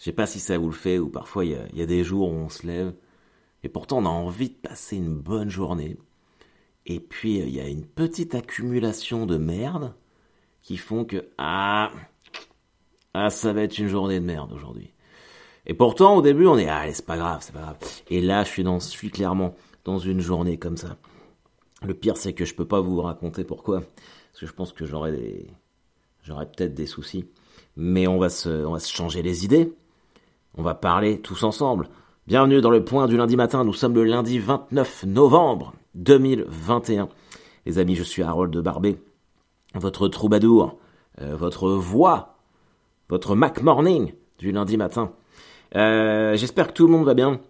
Je sais pas si ça vous le fait ou parfois il y, a, des jours où on se lève et pourtant on a envie de passer une bonne journée. Et puis il y a une petite accumulation de merde qui font que ah ah ça va être une journée de merde aujourd'hui. Et pourtant au début on est ah, c'est pas grave c'est pas grave. Et là je suis dans je suis clairement dans une journée comme ça. Le pire c'est que je peux pas vous raconter pourquoi parce que je pense que j'aurais des j'aurais peut-être des soucis. Mais on va se on va se changer les idées. On va parler tous ensemble. Bienvenue dans le point du lundi matin. Nous sommes le lundi 29 novembre 2021. Les amis, je suis Harold de Barbet, votre troubadour, euh, votre voix, votre Mac Morning du lundi matin. Euh, j'espère que tout le monde va bien.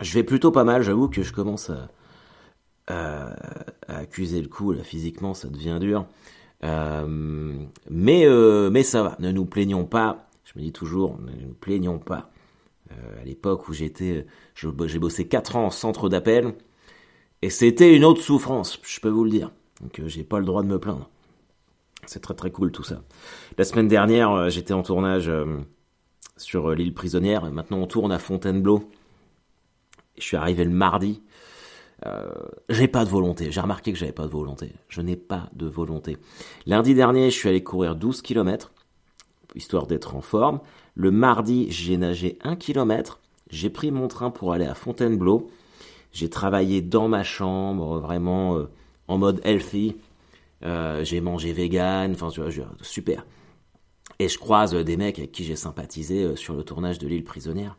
Je vais plutôt pas mal, j'avoue que je commence à, accuser le coup, là, physiquement, ça devient dur. Euh, mais, mais ça va, ne nous plaignons pas je me dis toujours, ne nous plaignons pas. Euh, à l'époque où j'étais, j'ai bossé 4 ans en centre d'appel, et c'était une autre souffrance, je peux vous le dire. Donc euh, j'ai pas le droit de me plaindre. C'est très très cool tout ça. La semaine dernière, euh, j'étais en tournage sur l'île prisonnière, maintenant on tourne à Fontainebleau. Je suis arrivé le mardi. j'ai pas de volonté. J'ai remarqué que j'avais pas de volonté. Je n'ai pas de volonté. Lundi dernier, je suis allé courir 12 km histoire d'être en forme. Le mardi, j'ai nagé un kilomètre. J'ai pris mon train pour aller à Fontainebleau. J'ai travaillé dans ma chambre, vraiment euh, en mode healthy. Euh, j'ai mangé vegan, enfin super. Et je croise des mecs avec qui j'ai sympathisé euh, sur le tournage de l'île prisonnière.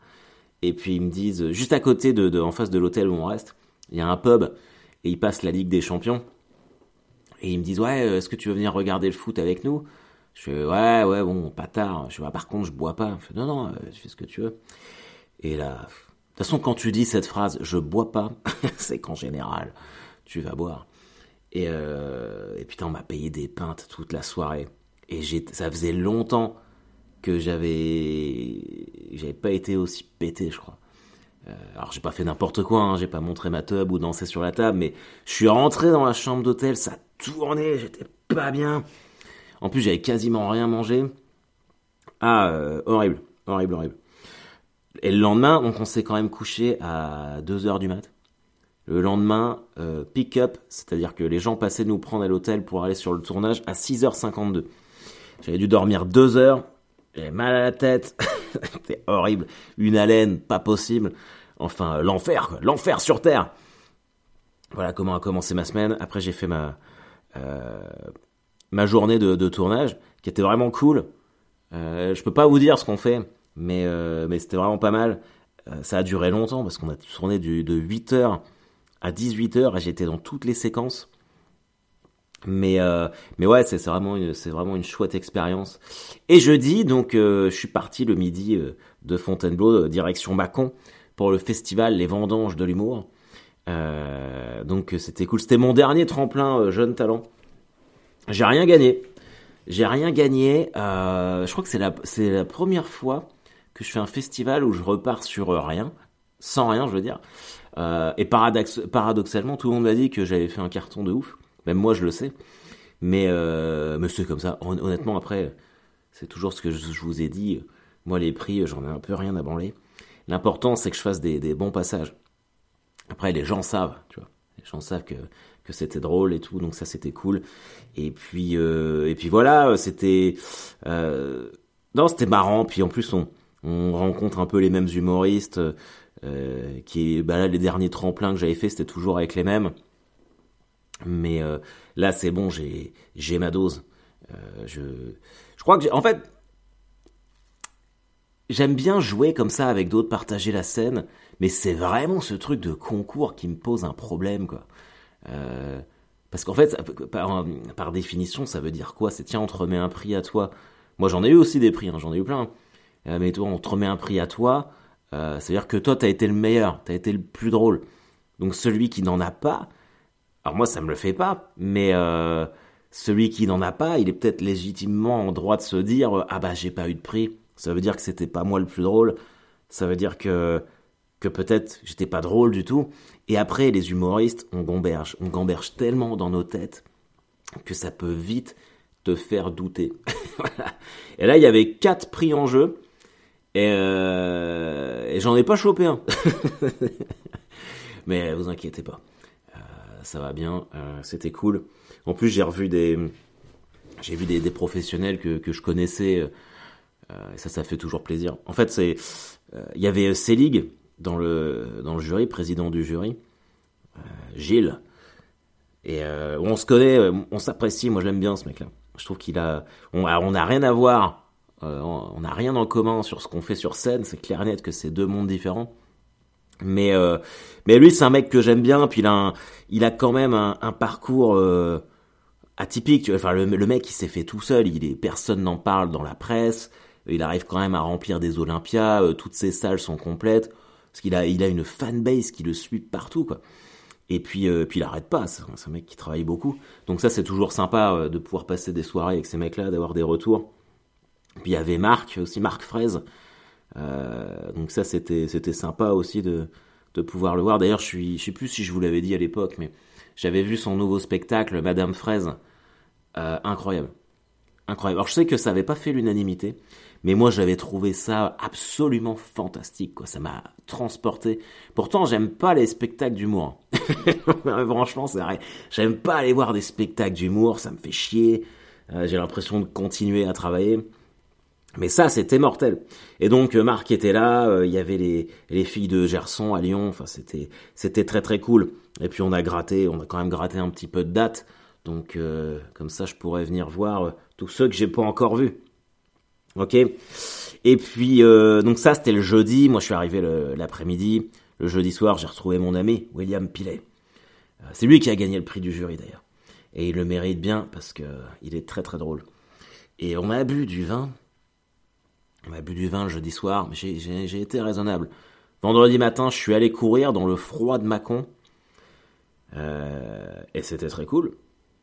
Et puis ils me disent, juste à côté de, en face de l'hôtel où on reste, il y a un pub et ils passent la Ligue des Champions. Et ils me disent, ouais, est-ce que tu veux venir regarder le foot avec nous? Je fais, ouais, ouais, bon, pas tard. Je fais, ah, par contre, je bois pas. Je fais, non, non, euh, tu fais ce que tu veux. Et là, de toute façon, quand tu dis cette phrase, je bois pas, c'est qu'en général, tu vas boire. Et, euh, et putain, on m'a payé des pintes toute la soirée. Et ça faisait longtemps que j'avais, j'avais pas été aussi pété, je crois. Euh, alors j'ai pas fait n'importe quoi, hein, j'ai pas montré ma tub ou dansé sur la table, mais je suis rentré dans la chambre d'hôtel, ça tournait, j'étais pas bien. En plus, j'avais quasiment rien mangé. Ah, euh, horrible, horrible, horrible. Et le lendemain, donc on s'est quand même couché à 2h du mat. Le lendemain, euh, pick-up, c'est-à-dire que les gens passaient nous prendre à l'hôtel pour aller sur le tournage à 6h52. J'avais dû dormir 2 heures, j'avais mal à la tête, c'était horrible, une haleine, pas possible. Enfin, l'enfer, l'enfer sur Terre. Voilà comment a commencé ma semaine. Après, j'ai fait ma... Euh, ma journée de, tournage, qui était vraiment cool. Euh, je peux pas vous dire ce qu'on fait, mais, euh, mais c'était vraiment pas mal. Euh, ça a duré longtemps parce qu'on a tourné de 8h à 18h et j'étais dans toutes les séquences. Mais, euh, mais ouais, c'est vraiment, une, vraiment une chouette expérience. Et jeudi, donc, je suis parti le midi de Fontainebleau, direction Mâcon, pour le festival Les Vendanges de l'humour. donc c'était cool. C'était mon dernier tremplin jeune talent. J'ai rien gagné. J'ai rien gagné. Euh, je crois que c'est la, première fois que je fais un festival où je repars sur rien, sans rien, je veux dire. Euh, et paradox, paradoxalement, tout le monde m'a dit que j'avais fait un carton de ouf. Même moi, je le sais. Mais, euh, mais c'est comme ça. Honnêtement, après, c'est toujours ce que je, vous ai dit. Moi, les prix, j'en ai un peu rien à branler. L'important, c'est que je fasse des, des bons passages. Après, les gens savent, tu vois. Les gens savent que que c'était drôle et tout, donc ça c'était cool. Et puis euh, et puis voilà, c'était euh, non c'était marrant. Puis en plus on on rencontre un peu les mêmes humoristes. Euh, qui bah là les derniers tremplins que j'avais fait c'était toujours avec les mêmes. Mais euh, là c'est bon, j'ai j'ai ma dose. Euh, je je crois que en fait j'aime bien jouer comme ça avec d'autres, partager la scène, mais c'est vraiment ce truc de concours qui me pose un problème, quoi. Euh, parce qu'en fait, par, définition, ça veut dire quoi? C'est tiens, on te remet un prix à toi. Moi, j'en ai eu aussi des prix, hein, j'en ai eu plein. Euh, mais toi, on te remet un prix à toi. Euh, ça veut dire que toi, t'as été le meilleur, t'as été le plus drôle. Donc celui qui n'en a pas, alors moi, ça me le fait pas, mais euh, celui qui n'en a pas, il est peut-être légitimement en droit de se dire ah bah j'ai pas eu de prix. Ça veut dire que c'était pas moi le plus drôle. Ça veut dire que que peut-être j'étais pas drôle du tout. Et après, les humoristes, on gamberge, on gamberge tellement dans nos têtes que ça peut vite te faire douter. Et là, il y avait quatre prix en jeu. Et, euh, j'en ai pas chopé un. Mais vous inquiétez pas. Euh, ça va bien. Euh, C'était cool. En plus, j'ai revu des. J'ai vu des, professionnels que, que je connaissais. Et ça, ça fait toujours plaisir. En fait, c'est. Il y avait Selig dans le, dans le jury, président du jury. Gilles. Et on se connaît, on s'apprécie. Moi, j'aime bien ce mec-là. Je trouve qu'il a. On n'a rien à voir euh, on n'a rien en commun sur ce qu'on fait sur scène, c'est clair et net que c'est deux mondes différents. Mais euh, mais lui c'est un mec que j'aime bien, puis il a il a quand même un, parcours euh, atypique. Tu vois. Enfin le, mec il s'est fait tout seul, il est personne n'en parle dans la presse. Il arrive quand même à remplir des Olympias, toutes ses salles sont complètes parce qu'il a il a une fanbase qui le suit partout quoi. Et puis puis il arrête pas, c'est un mec qui travaille beaucoup. Donc ça c'est toujours sympa de pouvoir passer des soirées avec ces mecs là, d'avoir des retours. Puis il y avait Marc aussi, Marc Fraise. Euh, donc ça c'était c'était sympa aussi de de pouvoir le voir. D'ailleurs je suis je sais plus si je vous l'avais dit à l'époque, mais j'avais vu son nouveau spectacle Madame Fraise, euh, incroyable, incroyable. Alors je sais que ça avait pas fait l'unanimité, mais moi j'avais trouvé ça absolument fantastique. Quoi, ça m'a transporté. Pourtant j'aime pas les spectacles d'humour. Franchement c'est vrai. J'aime pas aller voir des spectacles d'humour, ça me fait chier. Euh, j'ai l'impression de continuer à travailler. Mais ça, c'était mortel. Et donc euh, Marc était là, euh, il y avait les, les filles de Gerson à Lyon, enfin c'était c'était très très cool. Et puis on a gratté, on a quand même gratté un petit peu de date. Donc comme ça je pourrais venir voir tous ceux que j'ai pas encore vus. OK? Et puis donc ça c'était le jeudi, moi je suis arrivé l'après-midi, le, jeudi soir, j'ai retrouvé mon ami William Pilet. c'est lui qui a gagné le prix du jury d'ailleurs. Et il le mérite bien parce que il est très très drôle. Et on a bu du vin on a bu du vin le jeudi soir, mais j'ai été raisonnable. Vendredi matin, je suis allé courir dans le froid de Mâcon. Euh, et c'était très cool.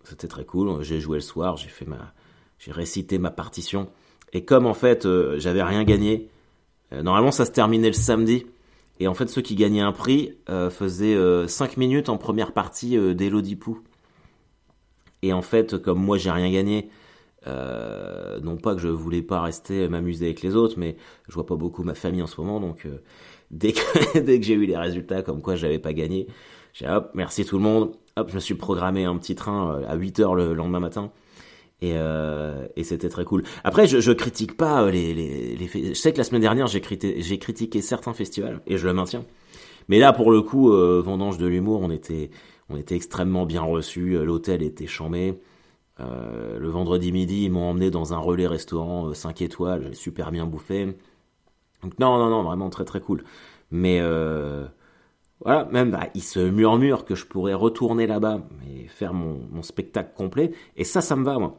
C'était très cool. J'ai joué le soir, j'ai fait ma, j'ai récité ma partition. Et comme en fait, euh, j'avais rien gagné, euh, normalement ça se terminait le samedi. Et en fait, ceux qui gagnaient un prix faisaient 5 minutes en première partie d'Elodie Pou. Et en fait, comme moi j'ai rien gagné, euh, non pas que je voulais pas rester m'amuser avec les autres, mais je vois pas beaucoup ma famille en ce moment, donc euh, dès que j'ai eu les résultats comme quoi j'avais pas gagné, j'ai hop merci tout le monde, hop je me suis programmé un petit train euh, à 8 heures le lendemain matin. Et, et c'était très cool. Après, je, je critique pas les, les, les, Je sais que la semaine dernière, j'ai critiqué, critiqué certains festivals, et je le maintiens. Mais là, pour le coup, Vendange de l'humour, on était, on était extrêmement bien reçus. L'hôtel était chambé. Euh, le vendredi midi, ils m'ont emmené dans un relais restaurant 5 euh, étoiles, super bien bouffé. Donc non, non, non, vraiment très très cool. Mais euh, voilà, même bah, il se murmure que je pourrais retourner là-bas et faire mon, mon, spectacle complet. Et ça, ça me va, moi.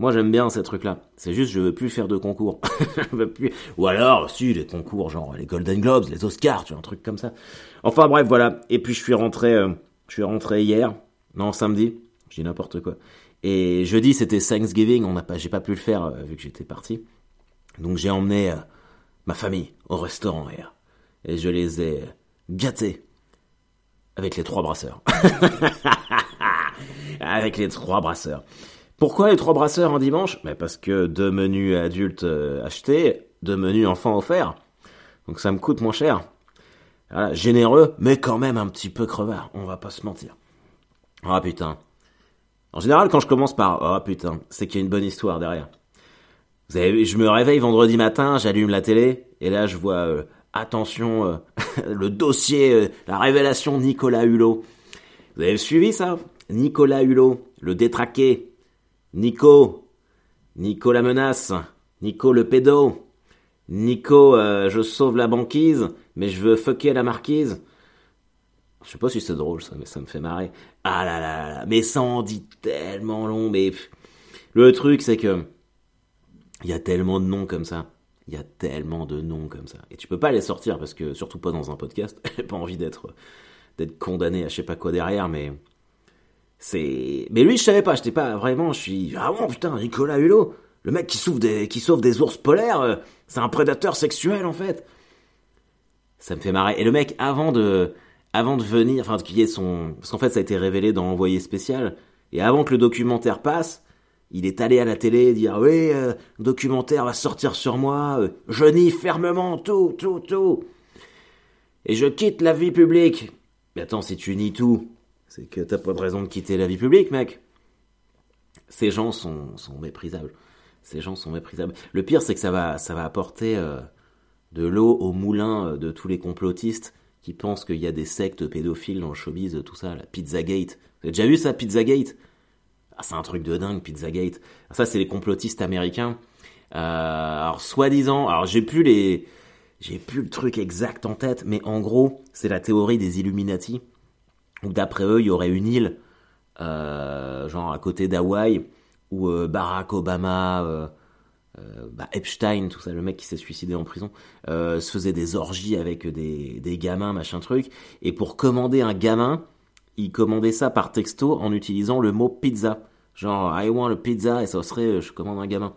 Moi, j'aime bien ces trucs-là. C'est juste, je veux plus faire de concours. je veux plus... Ou alors, si, les concours, genre les Golden Globes, les Oscars, tu vois, un truc comme ça. Enfin bref, voilà. Et puis je suis rentré, je suis rentré hier, non samedi, je dis n'importe quoi. Et jeudi, c'était Thanksgiving, on n'a pas, j'ai pas pu le faire euh, vu que j'étais parti. Donc j'ai emmené euh, ma famille au restaurant hier. Et je les ai gâtés avec les trois brasseurs. avec les trois brasseurs. Pourquoi les trois brasseurs un dimanche? Ben Parce que deux menus adultes euh, achetés, deux menus enfants offerts. Donc ça me coûte moins cher. Voilà, généreux, mais quand même un petit peu crevard, on va pas se mentir. Ah putain, en général, quand je commence par oh putain, c'est qu'il y a une bonne histoire derrière. Vous avez, je me réveille vendredi matin, j'allume la télé et là je vois euh, attention euh, le dossier, la révélation Nicolas Hulot. Vous avez suivi ça? Nicolas Hulot, le détraqué. Nico, Nico la menace, Nico le pédo, Nico je sauve la banquise, mais je veux fucker la marquise. Je sais pas si c'est drôle ça, mais ça me fait marrer. Ah là là là, mais ça en dit tellement long, mais le truc c'est que il y a tellement de noms comme ça. Il y a tellement de noms comme ça. Et tu peux pas les sortir parce que, surtout pas dans un podcast, j'ai pas envie d'être d'être condamné à je sais pas quoi derrière, mais c'est. Mais lui, je savais pas, j'étais pas vraiment, je suis. Ah bon, putain, Nicolas Hulot, le mec qui sauve des, qui sauve des ours polaires, euh, c'est un prédateur sexuel en fait. Ça me fait marrer. Et le mec, avant de, avant de venir, enfin qu'il y ait son, parce qu'en fait ça a été révélé dans Envoyé spécial, et avant que le documentaire passe, Il est allé à la télé dire oui, euh, documentaire va sortir sur moi, euh, je nie fermement tout, tout, tout. Et je quitte la vie publique. Mais attends, si tu nies tout, c'est que t'as pas de raison de quitter la vie publique, mec. Ces gens sont, méprisables. Ces gens sont méprisables. Le pire, c'est que ça va, ça va apporter euh, de l'eau au moulin de tous les complotistes qui pensent qu'il y a des sectes pédophiles dans le showbiz, tout ça, la Pizzagate. Vous avez déjà vu ça, Pizzagate? Ah, C'est un truc de dingue, Pizzagate. ça, c'est les complotistes américains. Euh, alors, soi-disant, alors j'ai plus les, j'ai plus le truc exact en tête, mais en gros, c'est la théorie des Illuminati, d'après eux, il y aurait une île, euh, genre à côté d'Hawaï, où euh, Barack Obama, euh, euh, bah, Epstein, tout ça, le mec qui s'est suicidé en prison, euh, se faisait des orgies avec des, des gamins, machin truc. Et pour commander un gamin, il commandait ça par texto en utilisant le mot pizza. Genre, I want a pizza, et ça serait, je commande un gamin.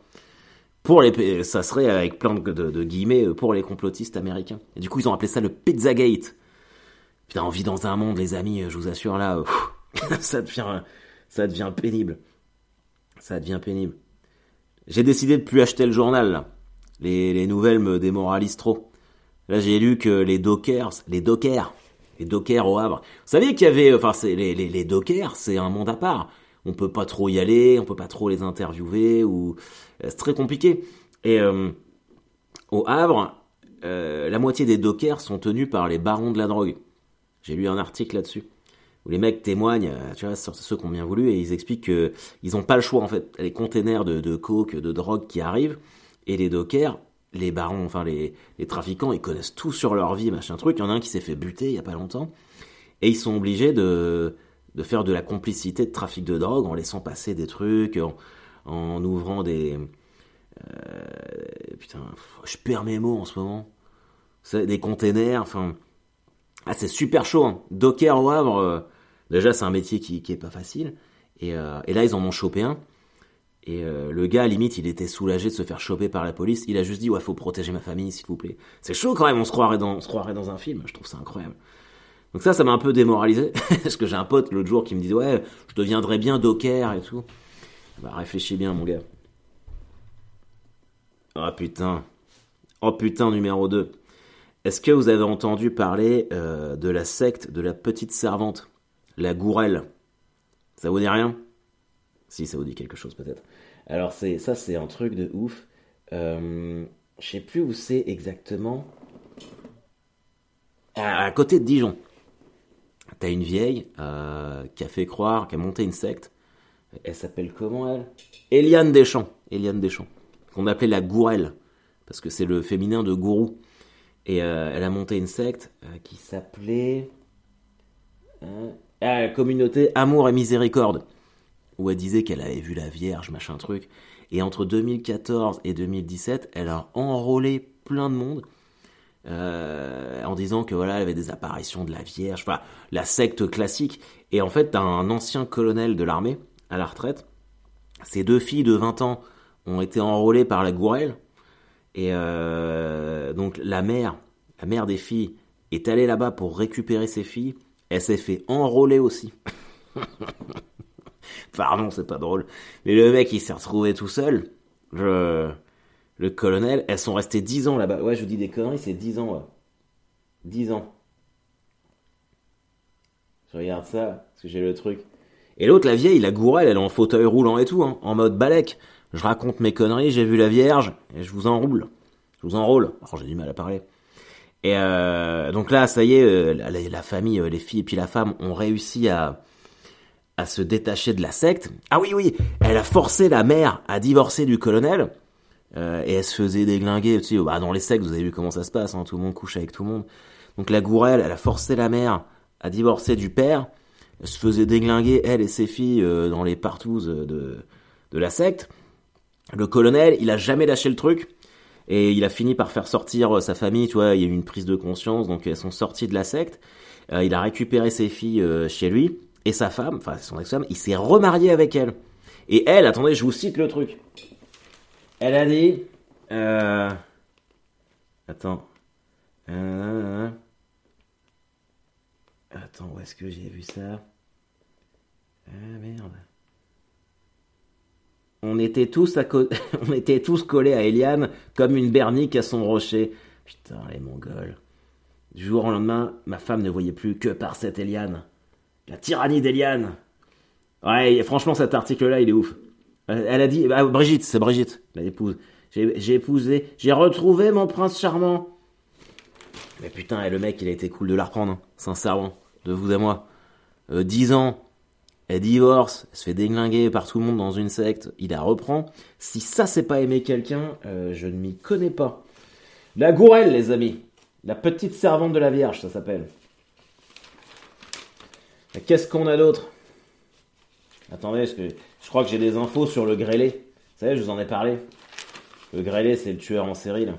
Pour les, ça serait avec plein de, de, de guillemets pour les complotistes américains. Et du coup, ils ont appelé ça le Pizzagate. Putain, on vit dans un monde, les amis, je vous assure, là, ça devient, ça devient pénible. Ça devient pénible. J'ai décidé de plus acheter le journal, là. Les, les nouvelles me démoralisent trop. Là, j'ai lu que les dockers, les dockers, les dockers au Havre. Vous saviez qu'il y avait, enfin, c'est, les dockers, c'est un monde à part. On peut pas trop y aller, on peut pas trop les interviewer, ou euh, c'est très compliqué. Et euh, au Havre, euh, la moitié des dockers sont tenus par les barons de la drogue. J'ai lu un article là-dessus où les mecs témoignent, euh, tu vois, sur ceux qui ont bien voulu, et ils expliquent que ils ont pas le choix en fait. Les containers de, coke, de drogue qui arrivent, et les dockers, les barons, enfin les, trafiquants, ils connaissent tout sur leur vie, machin truc. Il y en a un qui s'est fait buter il y a pas longtemps, et ils sont obligés de de faire de la complicité de trafic de drogue en laissant passer des trucs, en, en ouvrant des euh, putain, je perds mes mots en ce moment. Des containers, enfin. Ah, c'est super chaud. Hein. Docker au Havre, euh, déjà, c'est un métier qui, qui est pas facile. Et, euh, là, ils en ont chopé un. Et euh, le gars, limite, il était soulagé de se faire choper par la police. Il a juste dit, ouais, faut protéger ma famille, s'il vous plaît. C'est chaud quand même, on se croirait dans, un film. Je trouve ça incroyable. Donc ça, ça m'a un peu démoralisé. Parce que j'ai un pote l'autre jour qui me disait, ouais, je deviendrais bien docker et tout. Bah, réfléchis bien, mon gars. Oh putain. Oh putain, numéro 2. Est-ce que vous avez entendu parler euh, de la secte de la petite servante La gourelle? Ça vous dit rien? Si, ça vous dit quelque chose peut-être. Alors c'est ça, c'est un truc de ouf. Euh, je sais plus où c'est exactement. À, à, côté de Dijon. T'as une vieille euh, qui a fait croire, qui a monté une secte. Elle s'appelle comment elle? Eliane Deschamps. Eliane Deschamps. Qu'on appelait la gourelle. Parce que c'est le féminin de gourou. Et euh, elle a monté une secte euh, qui s'appelait euh, communauté Amour et Miséricorde, où elle disait qu'elle avait vu la Vierge, machin truc. Et entre 2014 et 2017, elle a enrôlé plein de monde en disant que voilà, elle avait des apparitions de la Vierge, enfin la secte classique. Et en fait, un ancien colonel de l'armée à la retraite. Ses deux filles de 20 ans ont été enrôlées par la Gourelle et euh, donc la mère, la mère des filles, est allée là-bas pour récupérer ses filles. Elle s'est fait enrôler aussi. Pardon, c'est pas drôle. Mais le mec, il s'est retrouvé tout seul. Le colonel, elles sont restées 10 ans là-bas. Ouais, je vous dis des conneries, c'est 10 ans. Ouais. 10 ans. Je regarde ça, parce que j'ai le truc. Et l'autre, la vieille, la gourelle, elle est en fauteuil roulant et tout, hein, en mode balèque je raconte mes conneries, j'ai vu la Vierge, et je vous enroule. Je vous enrôle. Alors j'ai du mal à parler. Et euh, donc là, ça y est, euh, la, famille, euh, les filles et puis la femme ont réussi à, à se détacher de la secte. Ah oui, oui, elle a forcé la mère à divorcer du colonel. Et elle se faisait déglinguer. Tu sais, bah, dans les sectes, vous avez vu comment ça se passe, hein, tout le monde couche avec tout le monde. Donc la gourelle, elle a forcé la mère à divorcer du père. Elle se faisait déglinguer, elle et ses filles, dans les partouzes de, de la secte. Le colonel, il a jamais lâché le truc. Et il a fini par faire sortir euh, sa famille, tu vois, il y a eu une prise de conscience, donc elles sont sorties de la secte. Euh, il a récupéré ses filles euh, chez lui, et sa femme, enfin son ex-femme, il s'est remarié avec elle. Et elle, attendez, je vous cite le truc. Elle a dit... Euh... Attends. Attends, où est-ce que j'ai vu ça? Ah merde. on était tous collés à Eliane comme une bernique à son rocher. Putain, les Mongols. Du jour au lendemain, ma femme ne voyait plus que par cette Eliane. La tyrannie d'Eliane. Ouais, franchement, cet article-là, il est ouf. Elle a dit, bah, Brigitte, c'est Brigitte, l'épouse. J'ai épousé, j'ai retrouvé mon prince charmant. Mais putain, le mec, il a été cool de la reprendre, hein, sincèrement, de vous à moi. Euh, 10 ans, elle divorce, elle se fait déglinguer par tout le monde dans une secte, il la reprend. Si ça, c'est pas aimer quelqu'un, euh, je ne m'y connais pas. La gourelle, les amis. La petite servante de la Vierge, ça s'appelle. Qu'est-ce qu'on a d'autre? Attendez, je crois que j'ai des infos sur le grêlé. Vous savez, je vous en ai parlé. Le grêlé, c'est le tueur en série, là.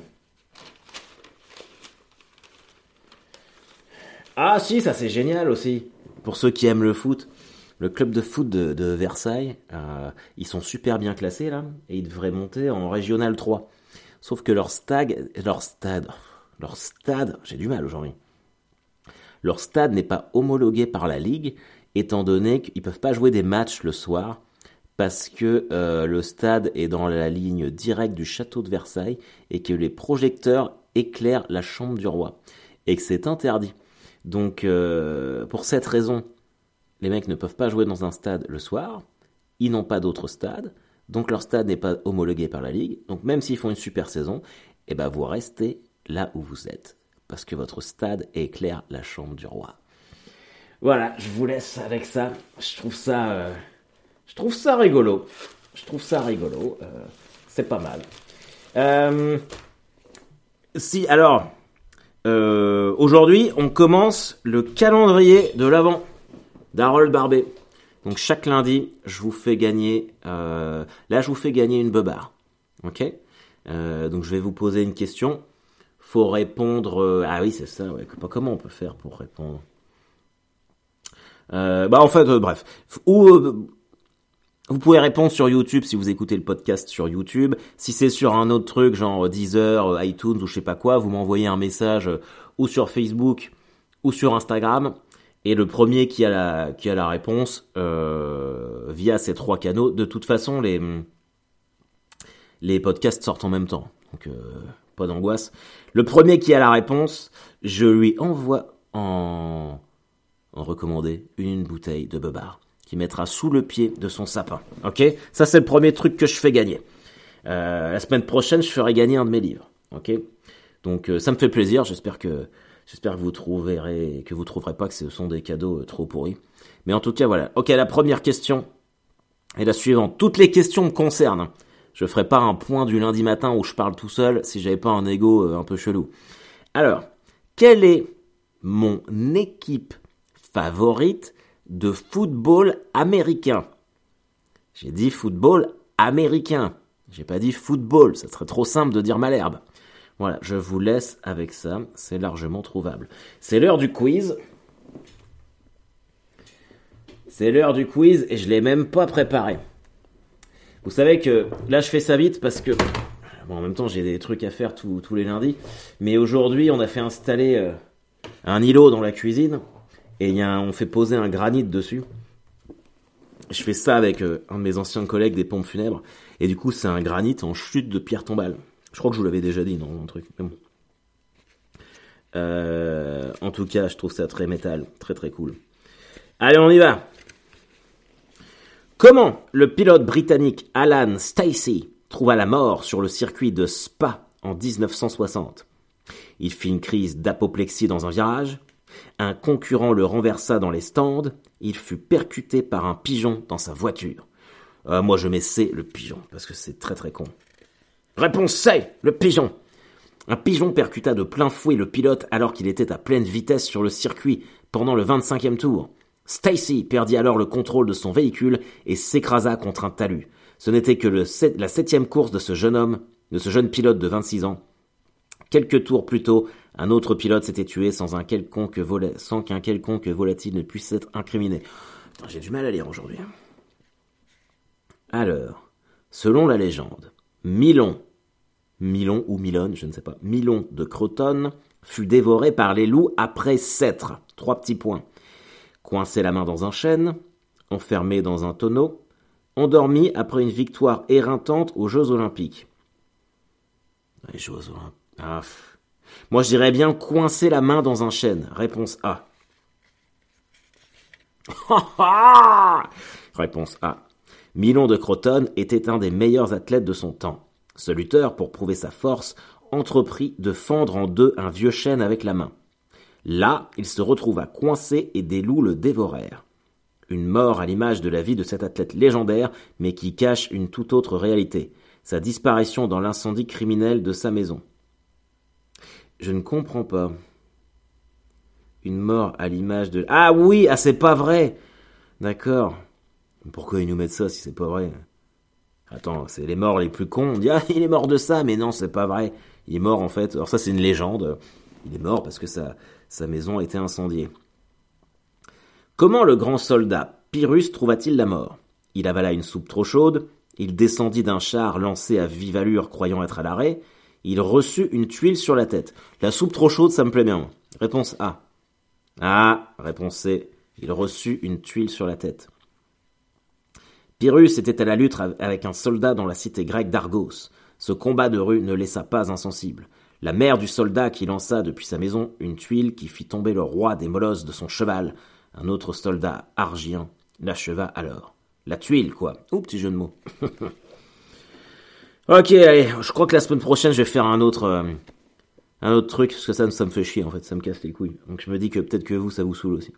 Ah si, ça c'est génial aussi. Pour ceux qui aiment le foot, le club de foot de, Versailles, euh, ils sont super bien classés là, et ils devraient monter en Régional 3. Sauf que leur stade, leur stade, leur stade, j'ai du mal aujourd'hui. Leur stade n'est pas homologué par la Ligue, étant donné qu'ils peuvent pas jouer des matchs le soir, parce que euh, le stade est dans la ligne directe du château de Versailles, et que les projecteurs éclairent la chambre du roi, et que c'est interdit. Donc, euh, pour cette raison, les mecs ne peuvent pas jouer dans un stade le soir, ils n'ont pas d'autre stade, donc leur stade n'est pas homologué par la Ligue, donc même s'ils font une super saison, eh ben vous restez là où vous êtes, parce que votre stade éclaire la chambre du roi. Voilà, je vous laisse avec ça. Je trouve ça, euh, je trouve ça rigolo. Je trouve ça rigolo. Euh, c'est pas mal. Euh, si, alors, aujourd'hui, on commence le calendrier de l'avant d'Harold Barbet. Donc chaque lundi, je vous fais gagner. là, je vous fais gagner une beubare. Ok? donc je vais vous poser une question faut répondre. Euh, ah oui, c'est ça. Comment on peut faire pour répondre? Euh, Bah en fait, euh, bref. Ou vous pouvez répondre sur YouTube si vous écoutez le podcast sur YouTube. Si c'est sur un autre truc, genre Deezer, iTunes ou je sais pas quoi, vous m'envoyez un message ou sur Facebook ou sur Instagram. Et le premier qui a la, qui a la réponse via ces trois canaux, de toute façon, les, les podcasts sortent en même temps. Donc, pas d'angoisse. Le premier qui a la réponse, je lui envoie en, en recommandé une bouteille de Bobard qui mettra sous le pied de son sapin. Ok? Ça, c'est le premier truc que je fais gagner. Euh, la semaine prochaine, je ferai gagner un de mes livres. Ok? Donc, euh, ça me fait plaisir. J'espère que j'espère que vous trouverez que vous trouverez pas que ce sont des cadeaux euh, trop pourris. Mais en tout cas, voilà. Ok, la première question est la suivante. Toutes les questions me concernent. Je ferais pas un point du lundi matin où je parle tout seul si j'avais pas un ego euh, un peu chelou. Alors, quelle est mon équipe favorite de football américain? J'ai dit football américain. J'ai pas dit football, ça serait trop simple de dire Malherbe. Voilà, je vous laisse avec ça, c'est largement trouvable. C'est l'heure du quiz. C'est l'heure du quiz et je l'ai même pas préparé. Vous savez que là, je fais ça vite parce que en même temps, j'ai des trucs à faire tous les lundis. Mais aujourd'hui, on a fait installer euh, un îlot dans la cuisine et y a on fait poser un granit dessus. Je fais ça avec euh, un de mes anciens collègues des pompes funèbres et du coup, c'est un granit en chute de pierre tombale. Je crois que je vous l'avais déjà dit dans un truc. Euh, en tout cas, je trouve ça très métal, très très cool. Allez, on y va. Comment le pilote britannique Alan Stacey trouva la mort sur le circuit de Spa en 1960 Il fit une crise d'apoplexie dans un virage, un concurrent le renversa dans les stands, il fut percuté par un pigeon dans sa voiture. Euh, moi je mets C le pigeon, parce que c'est très très con. Réponse C, le pigeon. Un pigeon percuta de plein fouet le pilote alors qu'il était à pleine vitesse sur le circuit pendant le 25e tour. Stacy perdit alors le contrôle de son véhicule et s'écrasa contre un talus. Ce n'était que la septième course de ce jeune homme, de ce jeune pilote de 26 ans. Quelques tours plus tôt, un autre pilote s'était tué sans, sans qu'un quelconque volatile ne puisse être incriminé. J'ai du mal à lire aujourd'hui. Hein. Alors, selon la légende, Milon, Milon ou Milone, je ne sais pas, Milon de Croton fut dévoré par les loups après s'être. Trois petits points coincé la main dans un chêne, enfermé dans un tonneau, endormi après une victoire éreintante aux Jeux Olympiques. Jeux Olympiques. Ah, Moi, je dirais bien coincer la main dans un chêne. Réponse A. Réponse A. Milon de Croton était un des meilleurs athlètes de son temps. Ce lutteur, pour prouver sa force, entreprit de fendre en deux un vieux chêne avec la main. Là, il se retrouva coincé et des loups le dévorèrent. Une mort à l'image de la vie de cet athlète légendaire, mais qui cache une toute autre réalité, sa disparition dans l'incendie criminel de sa maison. Je ne comprends pas. Une mort à l'image de... Ah oui, ah c'est pas vrai D'accord. Pourquoi ils nous mettent ça si c'est pas vrai? Attends, c'est les morts les plus cons. On dit, ah, il est mort de ça, mais non, c'est pas vrai. Il est mort en fait. Alors ça, c'est une légende. Il est mort parce que sa, sa maison a été incendiée. Comment le grand soldat Pyrrhus trouva-t-il la mort? Il avala une soupe trop chaude, il descendit d'un char lancé à vive allure croyant être à l'arrêt, il reçut une tuile sur la tête. La soupe trop chaude, ça me plaît bien. Réponse A. Ah, réponse C. Il reçut une tuile sur la tête. Pyrrhus était à la lutte avec un soldat dans la cité grecque d'Argos. Ce combat de rue ne laissa pas insensible. La mère du soldat qui lança depuis sa maison une tuile qui fit tomber le roi des molosses de son cheval, un autre soldat argien, l'acheva alors. La tuile, quoi. Ou petit jeu de mots. ok, allez, je crois que la semaine prochaine, je vais faire un autre, euh, un autre truc, parce que ça, ça me fait chier, en fait, ça me casse les couilles. Donc je me dis que peut-être que vous, ça vous saoule aussi.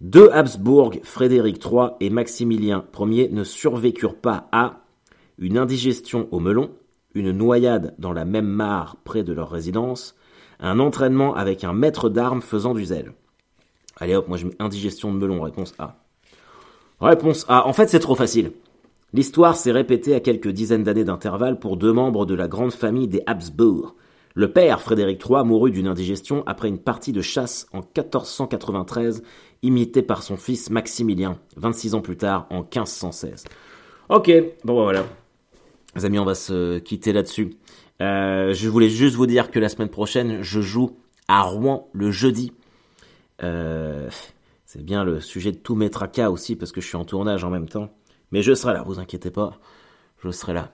Deux Habsbourg, Frédéric III et Maximilien Ier ne survécurent pas à une indigestion au melon, une noyade dans la même mare près de leur résidence, un entraînement avec un maître d'armes faisant du zèle. Allez hop, moi je mets indigestion de melon, réponse A. Réponse A. En fait, c'est trop facile. L'histoire s'est répétée à quelques dizaines d'années d'intervalle pour deux membres de la grande famille des Habsbourg. Le père, Frédéric III, mourut d'une indigestion après une partie de chasse en 1493, imité par son fils Maximilien, 26 ans plus tard, en 1516. Ok, bon bah, voilà. Les amis, on va se quitter là-dessus. Euh, je voulais juste vous dire que la semaine prochaine, je joue à Rouen le jeudi. Euh, c'est bien le sujet de tous mes tracas aussi parce que je suis en tournage en même temps. Mais je serai là, vous inquiétez pas, je serai là.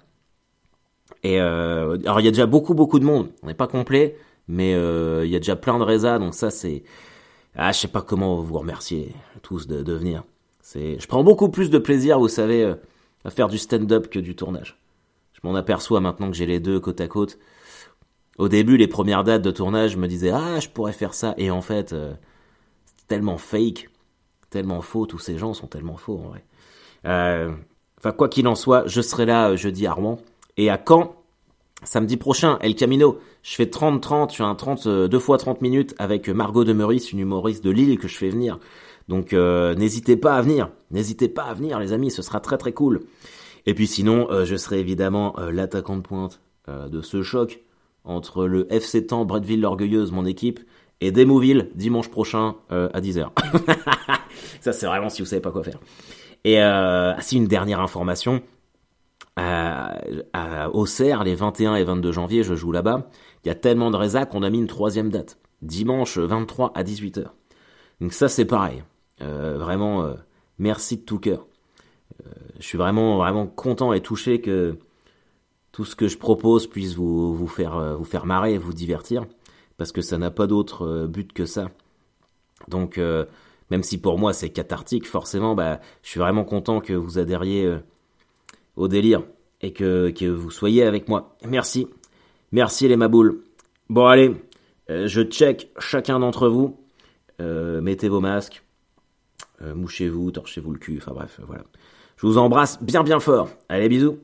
Et euh, alors il y a déjà beaucoup beaucoup de monde, on n'est pas complet, mais il y a déjà plein de résas, donc ça c'est, ah je sais pas comment vous remercier tous de, venir. C'est, je prends beaucoup plus de plaisir, vous savez, à faire du stand-up que du tournage. Je m'en aperçois maintenant que j'ai les deux côte à côte. Au début, les premières dates de tournage, je me disais ah je pourrais faire ça, et en fait tellement fake, tellement faux, tous ces gens sont tellement faux en vrai. Euh, enfin, quoi qu'il en soit, je serai là euh, jeudi à Rouen. Et à Caen, samedi prochain, El Camino, je fais 30-30, je fais un 30, euh, deux fois 30 minutes avec Margot de une humoriste de Lille que je fais venir. Donc n'hésitez pas à venir, n'hésitez pas à venir les amis, ce sera très très cool. Et puis sinon, je serai évidemment l'attaquant de pointe de ce choc entre le FC Temps Bretteville l'Orgueilleuse, mon équipe, et Demouville dimanche prochain euh, à 10h. ça c'est vraiment si vous savez pas quoi faire. Et euh, si une dernière information, à, à Auxerre, les 21 et 22 janvier, je joue là-bas. Il y a tellement de résa qu'on a mis une troisième date, dimanche 23 à 18h. Donc ça c'est pareil. Euh, vraiment, euh, merci de tout cœur. Euh, je suis vraiment vraiment content et touché que tout ce que je propose puisse vous, vous faire vous faire marrer, vous divertir parce que ça n'a pas d'autre euh, but que ça. Donc, euh, même si pour moi c'est cathartique, forcément, bah, je suis vraiment content que vous adhériez euh, au délire et que, vous soyez avec moi. Merci. Merci les maboules. Bon, allez, je check chacun d'entre vous. mettez vos masques. mouchez-vous, torchez-vous le cul. Enfin bref, voilà. Je vous embrasse bien bien fort. Allez, bisous.